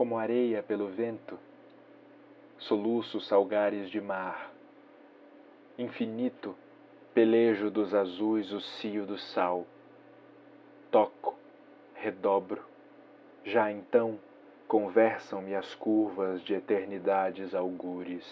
como areia pelo vento, soluços salgares de mar, infinito pelejo dos azuis o cio do sal. Toco, redobro, já então conversam-me as curvas de eternidades algures.